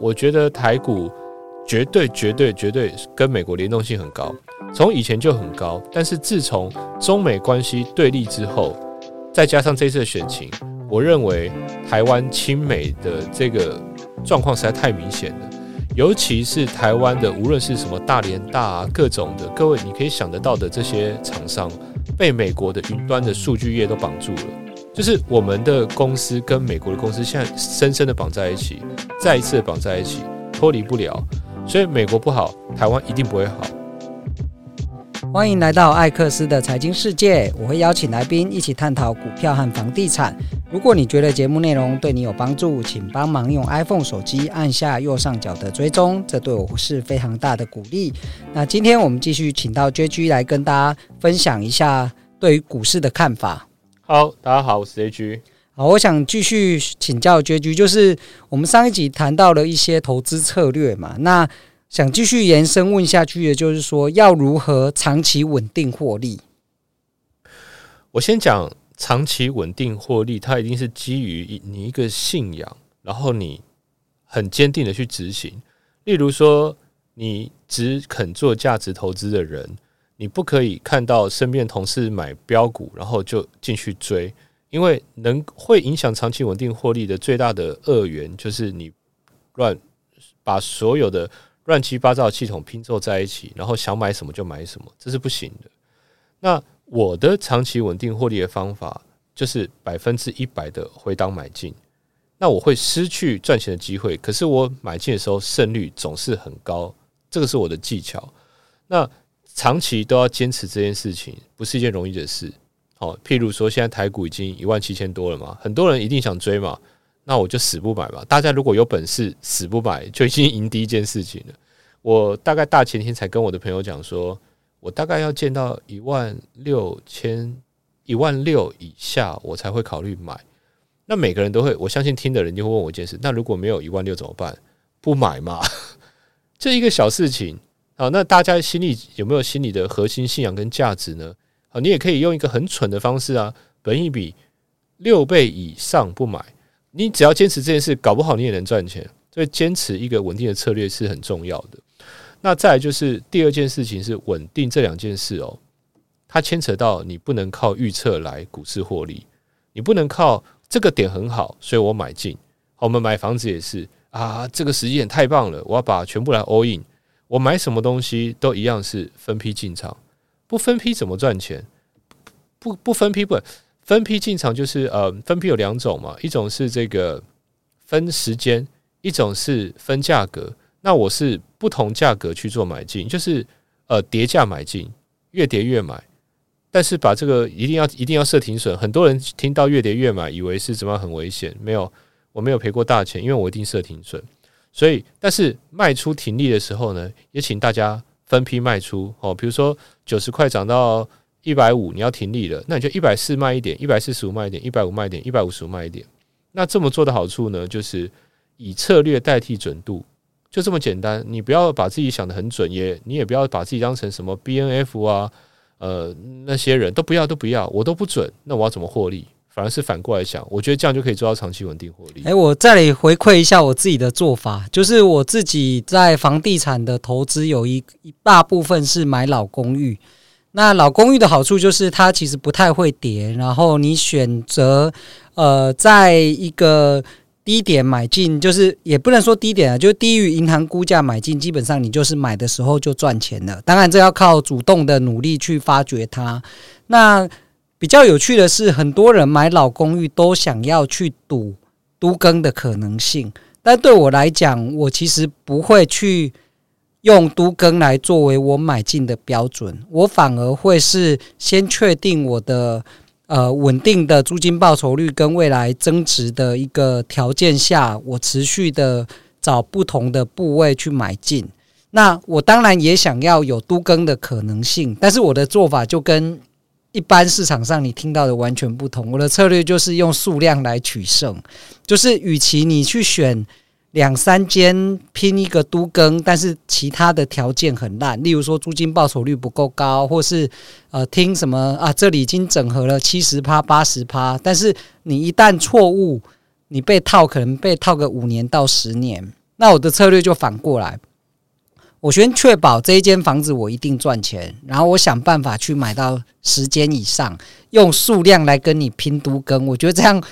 我觉得台股绝对、绝对、绝对跟美国联动性很高，从以前就很高。但是自从中美关系对立之后，再加上这次的选情，我认为台湾亲美的这个状况实在太明显了。尤其是台湾的，无论是什么大联大啊，各种的，各位你可以想得到的这些厂商，被美国的云端的数据业都绑住了。就是我们的公司跟美国的公司现在深深的绑在一起，再一次的绑在一起，脱离不了。所以美国不好，台湾一定不会好。欢迎来到艾克斯的财经世界，我会邀请来宾一起探讨股票和房地产。如果你觉得节目内容对你有帮助，请帮忙用 iPhone 手机按下右上角的追踪，这对我是非常大的鼓励。那今天我们继续请到 JG 来跟大家分享一下对于股市的看法。好，大家好，我是 A G。好，我想继续请教 JG，就是我们上一集谈到了一些投资策略嘛，那想继续延伸问下去的就是说，要如何长期稳定获利？我先讲。长期稳定获利，它一定是基于你一个信仰，然后你很坚定的去执行。例如说，你只肯做价值投资的人，你不可以看到身边同事买标股，然后就进去追，因为能会影响长期稳定获利的最大的恶源，就是你乱把所有的乱七八糟的系统拼凑在一起，然后想买什么就买什么，这是不行的。那我的长期稳定获利的方法就是百分之一百的回档买进，那我会失去赚钱的机会，可是我买进的时候胜率总是很高，这个是我的技巧。那长期都要坚持这件事情，不是一件容易的事。好，譬如说现在台股已经一万七千多了嘛，很多人一定想追嘛，那我就死不买嘛。大家如果有本事死不买，就已经赢第一件事情了。我大概大前天才跟我的朋友讲说。我大概要见到一万六千、一万六以下，我才会考虑买。那每个人都会，我相信听的人就会问我一件事：那如果没有一万六怎么办？不买嘛？这一个小事情好。那大家心里有没有心里的核心信仰跟价值呢？好，你也可以用一个很蠢的方式啊，本一比六倍以上不买，你只要坚持这件事，搞不好你也能赚钱。所以坚持一个稳定的策略是很重要的。那再就是第二件事情是稳定这两件事哦，它牵扯到你不能靠预测来股市获利，你不能靠这个点很好，所以我买进。我们买房子也是啊，这个时间点太棒了，我要把全部来 all in。我买什么东西都一样是分批进场，不分批怎么赚钱？不不分批不分批进场就是呃，分批有两种嘛，一种是这个分时间，一种是分价格。那我是不同价格去做买进，就是呃跌价买进，越跌越买，但是把这个一定要一定要设停损。很多人听到越跌越买，以为是怎么样很危险，没有，我没有赔过大钱，因为我一定设停损。所以，但是卖出停利的时候呢，也请大家分批卖出哦。比如说九十块涨到一百五，你要停利了，那你就一百四卖一点，一百四十五卖一点，一百五卖一点，一百五十五卖一点。那这么做的好处呢，就是以策略代替准度。就这么简单，你不要把自己想得很准，也你也不要把自己当成什么 BNF 啊，呃，那些人都不要都不要，我都不准，那我要怎么获利？反而是反过来想，我觉得这样就可以做到长期稳定获利。诶、我再来回馈一下我自己的做法，就是我自己在房地产的投资有一一大部分是买老公寓。那老公寓的好处就是它其实不太会跌，然后你选择呃，在一个。低点买进，就是也不能说低点啊，就是低于银行估价买进，基本上你就是买的时候就赚钱了。当然，这要靠主动的努力去发掘它。那比较有趣的是，很多人买老公寓都想要去赌都更的可能性，但对我来讲，我其实不会去用都更来作为我买进的标准，我反而会是先确定我的。呃，稳定的租金报酬率跟未来增值的一个条件下，我持续的找不同的部位去买进。那我当然也想要有都更的可能性，但是我的做法就跟一般市场上你听到的完全不同。我的策略就是用数量来取胜，就是与其你去选。两三间拼一个都更，但是其他的条件很烂，例如说租金报酬率不够高，或是呃听什么啊，这里已经整合了七十趴、八十趴，但是你一旦错误，你被套可能被套个五年到十年。那我的策略就反过来，我先确保这一间房子我一定赚钱，然后我想办法去买到十间以上，用数量来跟你拼都跟，我觉得这样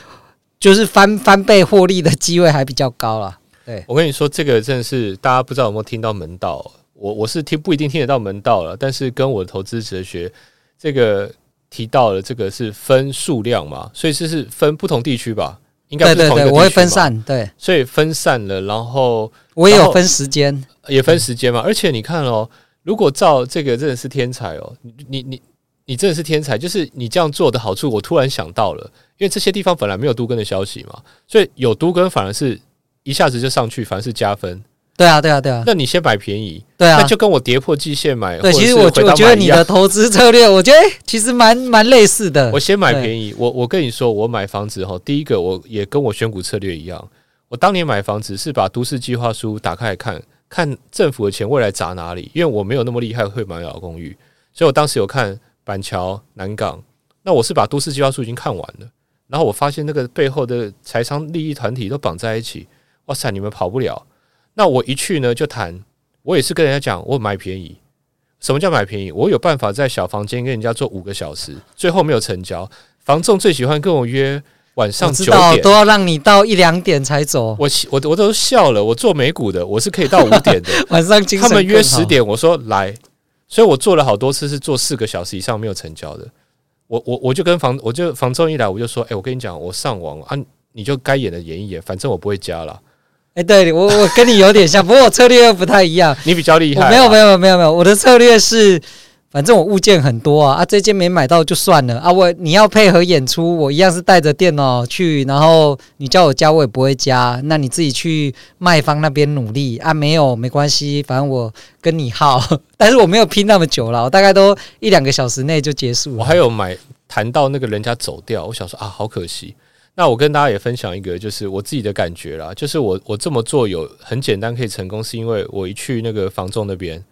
就是翻翻倍获利的机会还比较高了。对，我跟你说，这个真的是大家不知道有没有听到门道，我我是听不一定听得到门道了，但是跟我的投资哲学这个提到了这个是分数量嘛，所以这是分不同地区吧。应该对对对，我会分散，对，所以分散了，然后我也有分时间，也分时间嘛。而且你看哦，如果照这个真的是天才哦，你你你你真的是天才，就是你这样做的好处，我突然想到了，因为这些地方本来没有都根的消息嘛，所以有都根反而是一下子就上去，反而是加分。对啊，对啊，对啊。那你先买便宜，对啊，那就跟我跌破季线买。对，其实我我觉得你的投资策略，我觉得其实蛮蛮类似的。我先买便宜，我我跟你说，我买房子哈，第一个我也跟我选股策略一样。我当年买房子是把都市计划书打开来看，看政府的钱未来砸哪里。因为我没有那么厉害会买老公寓，所以我当时有看板桥、南港。那我是把都市计划书已经看完了，然后我发现那个背后的财商利益团体都绑在一起。哇塞，你们跑不了。那我一去呢，就谈，我也是跟人家讲，我买便宜。什么叫买便宜？我有办法在小房间跟人家做五个小时，最后没有成交。房仲最喜欢跟我约晚上九点，都要让你到一两点才走。我我我都笑了，我做美股的，我是可以到五点的。晚上他们约十点，我说来，所以我做了好多次，是做四个小时以上没有成交的。我我我就跟房，我就房仲一来，我就说，哎、欸，我跟你讲，我上网啊，你就该演的演一演，反正我不会加了。哎、欸，对我我跟你有点像，不过我策略又不太一样。你比较厉害。没有没有没有没有，我的策略是，反正我物件很多啊啊，这件没买到就算了啊。我你要配合演出，我一样是带着电脑去，然后你叫我加我也不会加，那你自己去卖方那边努力啊。没有没关系，反正我跟你耗，但是我没有拼那么久了，我大概都一两个小时内就结束了。我还有买谈到那个人家走掉，我想说啊，好可惜。那我跟大家也分享一个，就是我自己的感觉啦，就是我我这么做有很简单可以成功，是因为我一去那个房仲那边，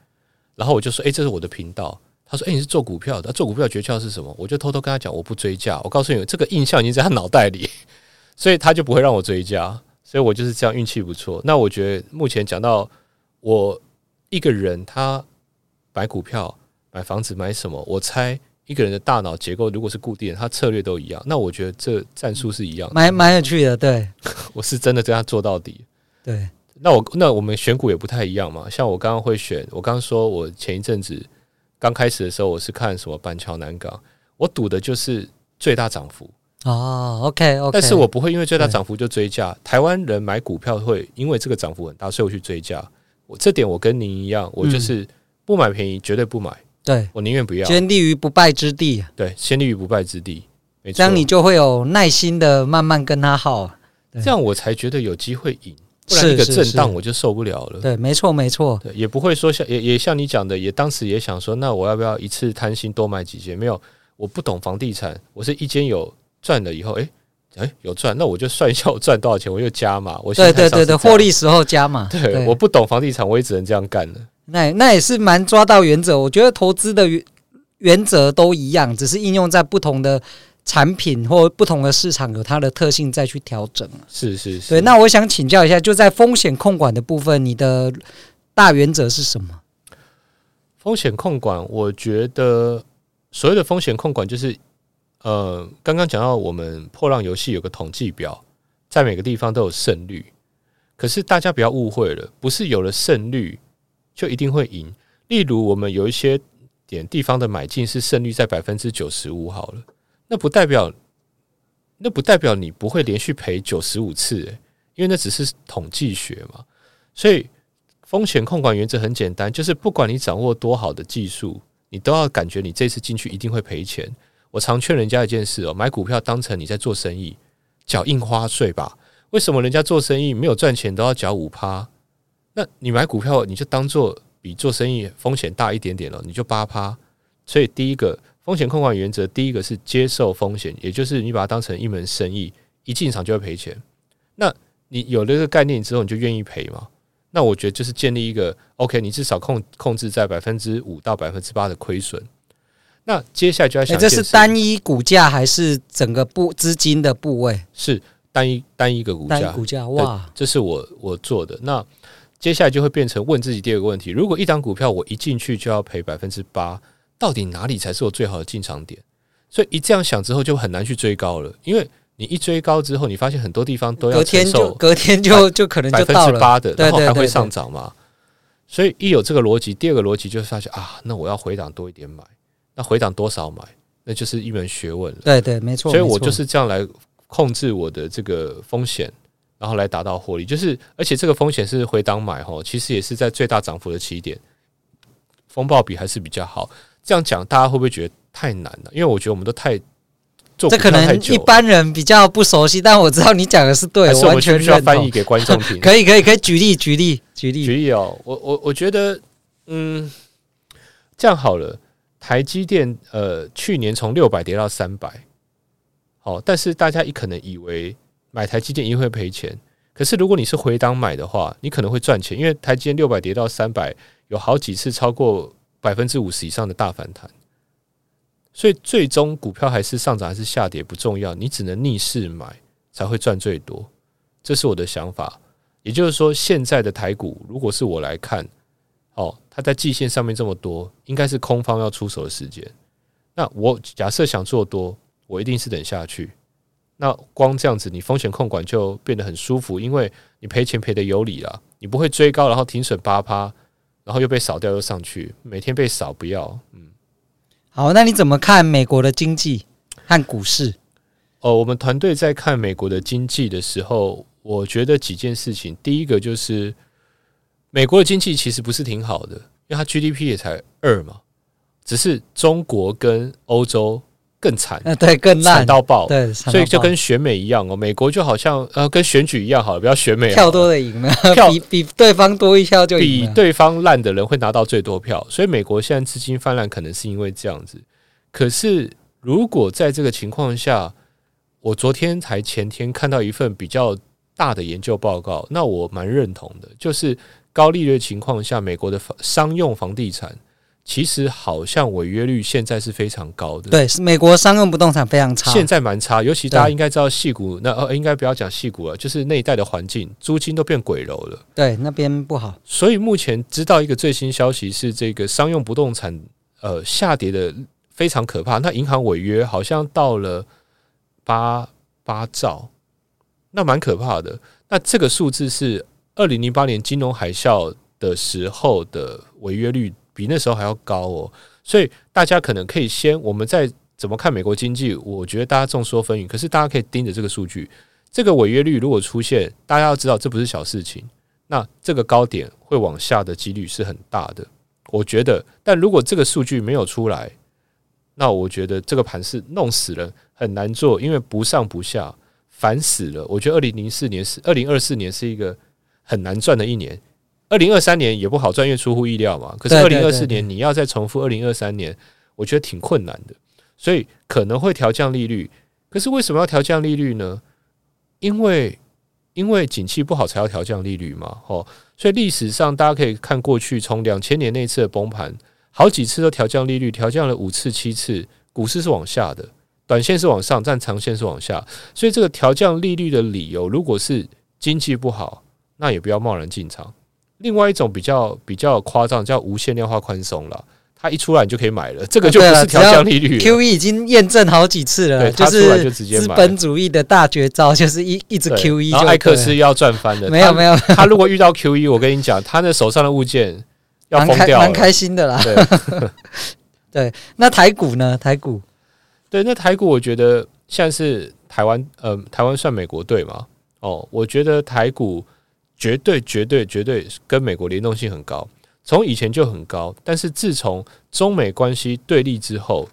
然后我就说，诶，这是我的频道。他说，诶，你是做股票的，做股票诀窍是什么？我就偷偷跟他讲，我不追价。我告诉你，这个印象已经在他脑袋里，所以他就不会让我追价。所以我就是这样，运气不错。那我觉得目前讲到我一个人，他买股票、买房子、买什么，我猜。一个人的大脑结构如果是固定的，他策略都一样，那我觉得这战术是一样的，蛮蛮有趣的。对，我是真的跟他做到底。对，那我那我们选股也不太一样嘛。像我刚刚会选，我刚刚说我前一阵子刚开始的时候，我是看什么板桥南港，我赌的就是最大涨幅。哦，OK OK，但是我不会因为最大涨幅就追价。台湾人买股票会因为这个涨幅很大，所以我去追价。我这点我跟您一样，我就是不买便宜，绝对不买。对，我宁愿不要，先立于不败之地。对，先立于不败之地，没错。这样你就会有耐心的慢慢跟他耗，这样我才觉得有机会赢。不然一个震荡我就受不了了。对，没错，没错。对，也不会说像也也像你讲的，也当时也想说，那我要不要一次贪心多买几间？没有，我不懂房地产，我是一间有赚了以后，哎、欸、哎、欸、有赚，那我就算一下我赚多少钱，我就加嘛。我对对对对，获利时候加嘛。对，对我不懂房地产，我也只能这样干了。那那也是蛮抓到原则，我觉得投资的原原则都一样，只是应用在不同的产品或不同的市场有它的特性再去调整。是是是。对，那我想请教一下，就在风险控管的部分，你的大原则是什么？风险控管，我觉得所谓的风险控管就是，呃，刚刚讲到我们破浪游戏有个统计表，在每个地方都有胜率。可是大家不要误会了，不是有了胜率就一定会赢。例如，我们有一些点地方的买进是胜率在百分之九十五好了，那不代表那不代表你不会连续赔九十五次，欸，因为那只是统计学嘛。所以风险控管原则很简单，就是不管你掌握多好的技术，你都要感觉你这次进去一定会赔钱。我常劝人家一件事哦，买股票当成你在做生意，缴印花税吧。为什么人家做生意没有赚钱都要缴五趴？那你买股票你就当做比做生意风险大一点点了，你就八趴。所以第一个风险控管原则，第一个是接受风险，也就是你把它当成一门生意，一进场就会赔钱。那你有了这个概念之后，你就愿意赔吗？那我觉得就是建立一个 OK，你至少控控制在百分之五到百分之八的亏损。那接下来就要想，这是单一股价还是整个部资金的部位？是。单一单一个股价，股价哇，这是我我做的。那接下来就会变成问自己第二个问题：如果一档股票我一进去就要赔百分之八，到底哪里才是我最好的进场点？所以一这样想之后，就很难去追高了，因为你一追高之后，你发现很多地方都要承受，隔天就就可能百分之八的，然后还会上涨嘛。所以一有这个逻辑，第二个逻辑就是发现啊，那我要回档多一点买，那回档多少买，那就是一门学问了。对对，没错。所以我就是这样来控制我的这个风险，然后来达到获利。就是而且这个风险是回档买哈，其实也是在最大涨幅的起点，风暴比还是比较好。这样讲大家会不会觉得太难了？因为我觉得我们都太做，这可能一般人比较不熟悉，但我知道你讲的是对，我完全需要翻译给观众听。可以可以可以举例举例。举例，举例哦，我我我觉得，嗯，这样好了。台积电呃，去年从六百跌到三百，好，但是大家也可能以为买台积电一定会赔钱。可是如果你是回档买的话，你可能会赚钱，因为台积电六百跌到三百，有好几次超过百分之五十以上的大反弹。所以最终股票还是上涨还是下跌不重要，你只能逆势买才会赚最多。这是我的想法。也就是说，现在的台股，如果是我来看，哦，它在季线上面这么多，应该是空方要出手的时间。那我假设想做多，我一定是等下去。那光这样子，你风险控管就变得很舒服，因为你赔钱赔的有理了，你不会追高，然后停损八趴，然后又被扫掉又上去，每天被扫不要。嗯，好，那你怎么看美国的经济和股市？哦，我们团队在看美国的经济的时候。我觉得几件事情，第一个就是美国的经济其实不是挺好的，因为它 GDP 也才二嘛，只是中国跟欧洲更惨，对，更烂到爆，对，所以就跟选美一样哦，美国就好像呃跟选举一样好了，不要选美，票多的赢了，票比比对方多一票就赢，比对方烂的人会拿到最多票，所以美国现在资金泛滥，可能是因为这样子。可是如果在这个情况下，我昨天才前天看到一份比较。大的研究报告，那我蛮认同的，就是高利率情况下，美国的商用房地产其实好像违约率现在是非常高的。对，是美国商用不动产非常差，现在蛮差，尤其大家应该知道戏谷，那呃应该不要讲戏谷了，就是那一带的环境，租金都变鬼楼了。对，那边不好。所以目前知道一个最新消息是，这个商用不动产呃下跌的非常可怕，那银行违约好像到了八八兆。那蛮可怕的。那这个数字是二零零八年金融海啸的时候的违约率，比那时候还要高哦。所以大家可能可以先，我们再怎么看美国经济，我觉得大家众说纷纭。可是大家可以盯着这个数据，这个违约率如果出现，大家要知道这不是小事情。那这个高点会往下的几率是很大的，我觉得。但如果这个数据没有出来，那我觉得这个盘是弄死了，很难做，因为不上不下。烦死了！我觉得二零零四年是二零二四年是一个很难赚的一年，二零二三年也不好赚，因为出乎意料嘛。可是二零二四年你要再重复二零二三年，我觉得挺困难的，所以可能会调降利率。可是为什么要调降利率呢？因为因为景气不好才要调降利率嘛。哦，所以历史上大家可以看过去，从两千年那次的崩盘，好几次都调降利率，调降了五次七次，股市是往下的。短线是往上，但长线是往下，所以这个调降利率的理由，如果是经济不好，那也不要贸然进场。另外一种比较比较夸张，叫无限量化宽松了，它一出来你就可以买了，这个就不是调降利率。QE 已经验证好几次了，就是资本主义的大绝招，就是一一直 QE。然后艾克斯要赚翻了，没有没有，他如果遇到 QE，我跟你讲，他那手上的物件要疯掉，蛮开心的啦。对，那台股呢？台股。对，那台股我觉得现在是台湾，呃，台湾算美国队嘛？哦，我觉得台股绝对、绝对、绝对跟美国联动性很高，从以前就很高。但是自从中美关系对立之后，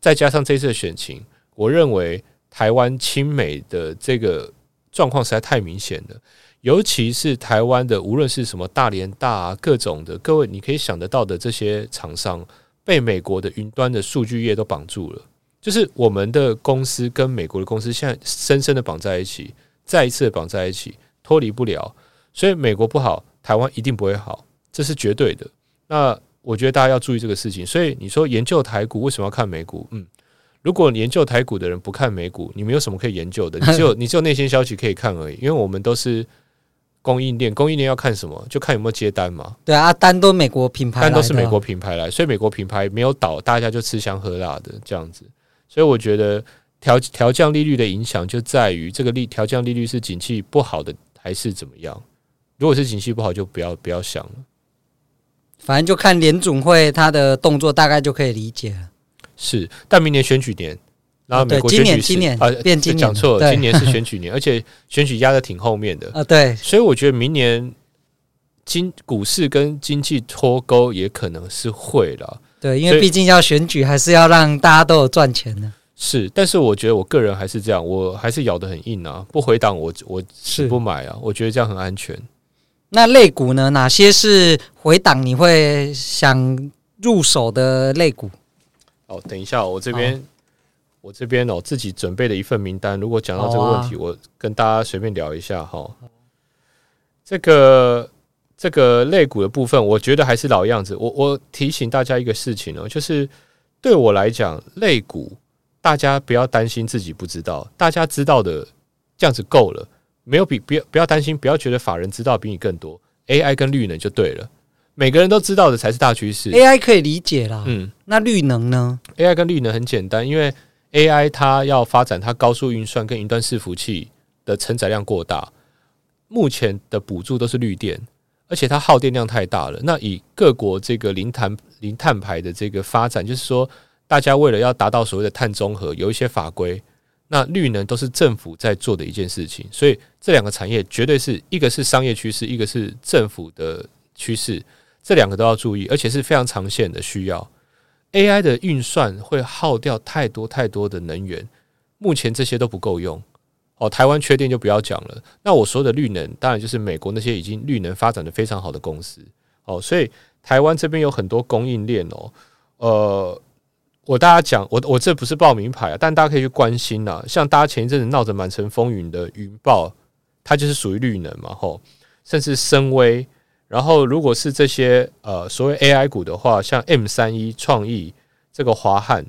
再加上这次的选情，我认为台湾亲美的这个状况实在太明显了。尤其是台湾的，无论是什么大连大啊，各种的，各位你可以想得到的这些厂商，被美国的云端的数据业都绑住了。就是我们的公司跟美国的公司现在深深的绑在一起，再一次绑在一起，脱离不了。所以美国不好，台湾一定不会好，这是绝对的。那我觉得大家要注意这个事情。所以你说研究台股为什么要看美股？嗯，如果研究台股的人不看美股，你没有什么可以研究的，你只有 你只有内线消息可以看而已。因为我们都是供应链，供应链要看什么？就看有没有接单嘛。对啊，单都美国品牌，单都是美国品牌来，所以美国品牌没有倒，大家就吃香喝辣的这样子。所以我觉得调调降利率的影响就在于这个利调降利率是景气不好的还是怎么样？如果是景气不好，就不要不要想了。反正就看联总会他的动作，大概就可以理解了。是，但明年选举年，然后美国选举是今年啊，变今年讲错了，今年是选举年，而且选举压得挺后面的啊。对，所以我觉得明年经股市跟经济脱钩也可能是会了。对，因为毕竟要选举，还是要让大家都有赚钱的。是，但是我觉得我个人还是这样，我还是咬得很硬啊，不回档我我是不买啊，我觉得这样很安全。那类股呢？哪些是回档你会想入手的类股？哦，等一下，我这边、哦、我这边哦，自己准备了一份名单。如果讲到这个问题，哦啊、我跟大家随便聊一下哈。这个这个类股的部分，我觉得还是老样子。我我提醒大家一个事情哦，就是对我来讲，类股大家不要担心自己不知道，大家知道的这样子够了。没有比不要不要担心，不要觉得法人知道比你更多。AI 跟绿能就对了，每个人都知道的才是大趋势。AI 可以理解啦，嗯，那绿能呢？AI 跟绿能很简单，因为 AI 它要发展它高速运算跟云端伺服器的承载量过大，目前的补助都是绿电，而且它耗电量太大了。那以各国这个零碳零碳排的这个发展，就是说大家为了要达到所谓的碳中和，有一些法规。那绿能都是政府在做的一件事情，所以这两个产业绝对是一个是商业趋势，一个是政府的趋势，这两个都要注意，而且是非常长线的需要。AI 的运算会耗掉太多太多的能源，目前这些都不够用。哦，台湾缺电就不要讲了。那我说的绿能，当然就是美国那些已经绿能发展的非常好的公司。哦，所以台湾这边有很多供应链哦，呃。我大家讲，我我这不是报名牌啊，但大家可以去关心呐。像大家前一阵子闹得满城风雨的云豹，它就是属于绿能嘛，吼，甚至深威。然后如果是这些呃所谓 AI 股的话，像 M 三一创意这个华汉，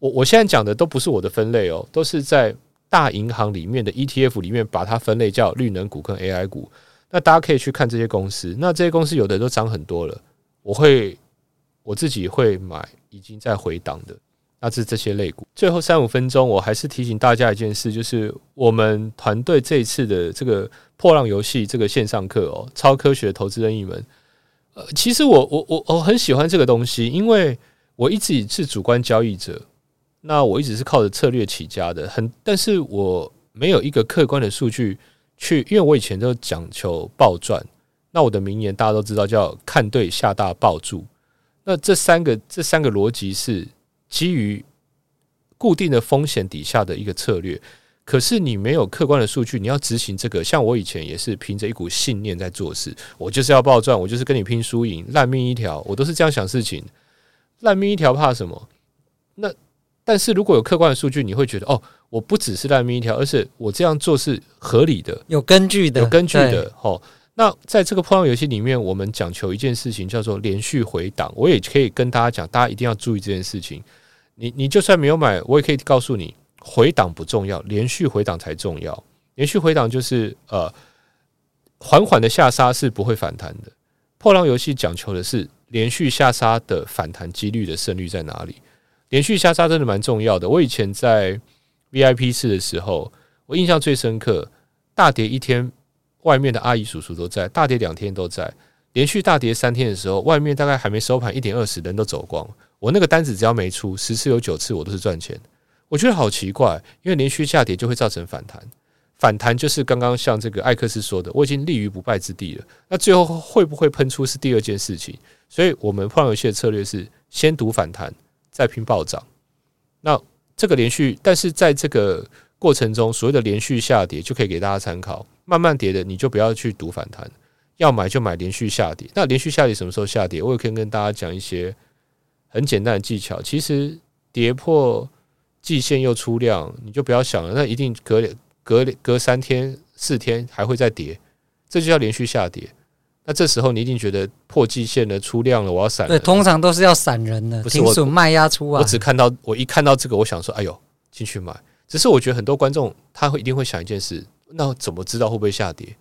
我我现在讲的都不是我的分类哦，都是在大银行里面的 ETF 里面把它分类叫绿能股跟 AI 股。那大家可以去看这些公司，那这些公司有的都涨很多了，我会。我自己会买已经在回档的，那是这些类股。最后三五分钟，我还是提醒大家一件事，就是我们团队这一次的这个破浪游戏这个线上课哦，超科学投资任意门。呃，其实我我我我很喜欢这个东西，因为我一直是主观交易者，那我一直是靠着策略起家的，很，但是我没有一个客观的数据去，因为我以前都讲求暴赚。那我的名言大家都知道，叫看对下大爆住。那这三个这三个逻辑是基于固定的风险底下的一个策略，可是你没有客观的数据，你要执行这个。像我以前也是凭着一股信念在做事，我就是要暴赚，我就是跟你拼输赢，烂命一条，我都是这样想事情。烂命一条怕什么？那但是如果有客观的数据，你会觉得哦，我不只是烂命一条，而是我这样做是合理的，有根据的，有根据的，齁。那在这个破浪游戏里面，我们讲求一件事情，叫做连续回档。我也可以跟大家讲，大家一定要注意这件事情。你你就算没有买，我也可以告诉你，回档不重要，连续回档才重要。连续回档就是呃，缓缓的下杀是不会反弹的。破浪游戏讲求的是连续下杀的反弹几率的胜率在哪里？连续下杀真的蛮重要的。我以前在 VIP 室的时候，我印象最深刻，大跌一天。外面的阿姨叔叔都在，大跌两天都在，连续大跌三天的时候，外面大概还没收盘，一点二十人都走光。我那个单子只要没出，十次有九次我都是赚钱。我觉得好奇怪，因为连续下跌就会造成反弹，反弹就是刚刚像这个艾克斯说的，我已经立于不败之地了。那最后会不会喷出是第二件事情。所以我们破游戏的策略是先赌反弹，再拼暴涨。那这个连续，但是在这个过程中，所谓的连续下跌就可以给大家参考。慢慢跌的，你就不要去赌反弹，要买就买连续下跌。那连续下跌什么时候下跌？我也可以跟大家讲一些很简单的技巧。其实跌破季线又出量，你就不要想了，那一定隔隔隔三天四天还会再跌，这就叫连续下跌。那这时候你一定觉得破季线了出量了，我要闪。对，通常都是要闪人的，停损卖压出啊。我只看到我一看到这个，我想说，哎呦。进去买。只是我觉得很多观众他会一定会想一件事，那怎么知道会不会下跌？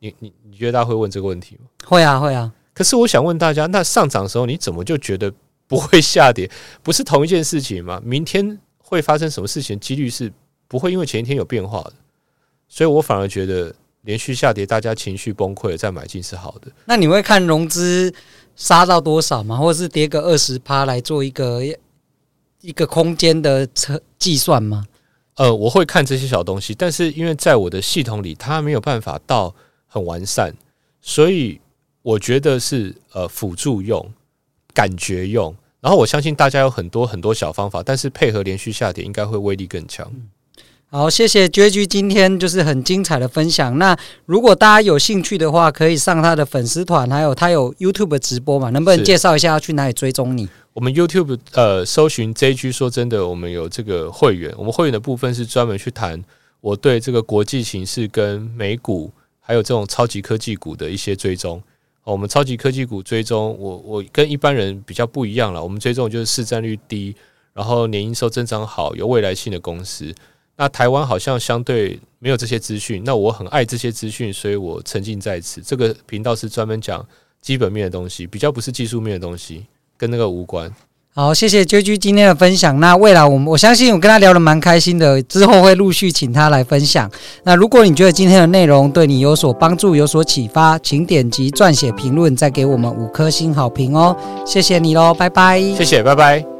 你你你觉得大家会问这个问题吗？会啊会啊。可是我想问大家，那上涨的时候你怎么就觉得不会下跌？不是同一件事情吗？明天会发生什么事情？几率是不会因为前一天有变化的。所以我反而觉得连续下跌，大家情绪崩溃了再买进是好的。那你会看融资杀到多少吗？或者是跌个二十趴来做一个一个空间的测计算吗？呃，我会看这些小东西，但是因为在我的系统里，它没有办法到很完善，所以我觉得是呃辅助用、感觉用。然后我相信大家有很多很多小方法，但是配合连续下跌，应该会威力更强。好，谢谢 JG 今天就是很精彩的分享。那如果大家有兴趣的话，可以上他的粉丝团，还有他有 YouTube 直播嘛？能不能介绍一下要去哪里追踪你？我们 YouTube 呃，搜寻 JG 说真的，我们有这个会员。我们会员的部分是专门去谈我对这个国际形势跟美股，还有这种超级科技股的一些追踪。我们超级科技股追踪，我我跟一般人比较不一样了。我们追踪就是市占率低，然后年营收增长好，有未来性的公司。那台湾好像相对没有这些资讯，那我很爱这些资讯，所以我沉浸在此。这个频道是专门讲基本面的东西，比较不是技术面的东西，跟那个无关。好，谢谢 JG 今天的分享。那未来我们我相信我跟他聊得蛮开心的，之后会陆续请他来分享。那如果你觉得今天的内容对你有所帮助、有所启发，请点击撰写评论，再给我们五颗星好评哦。谢谢你喽，拜拜。谢谢，拜拜。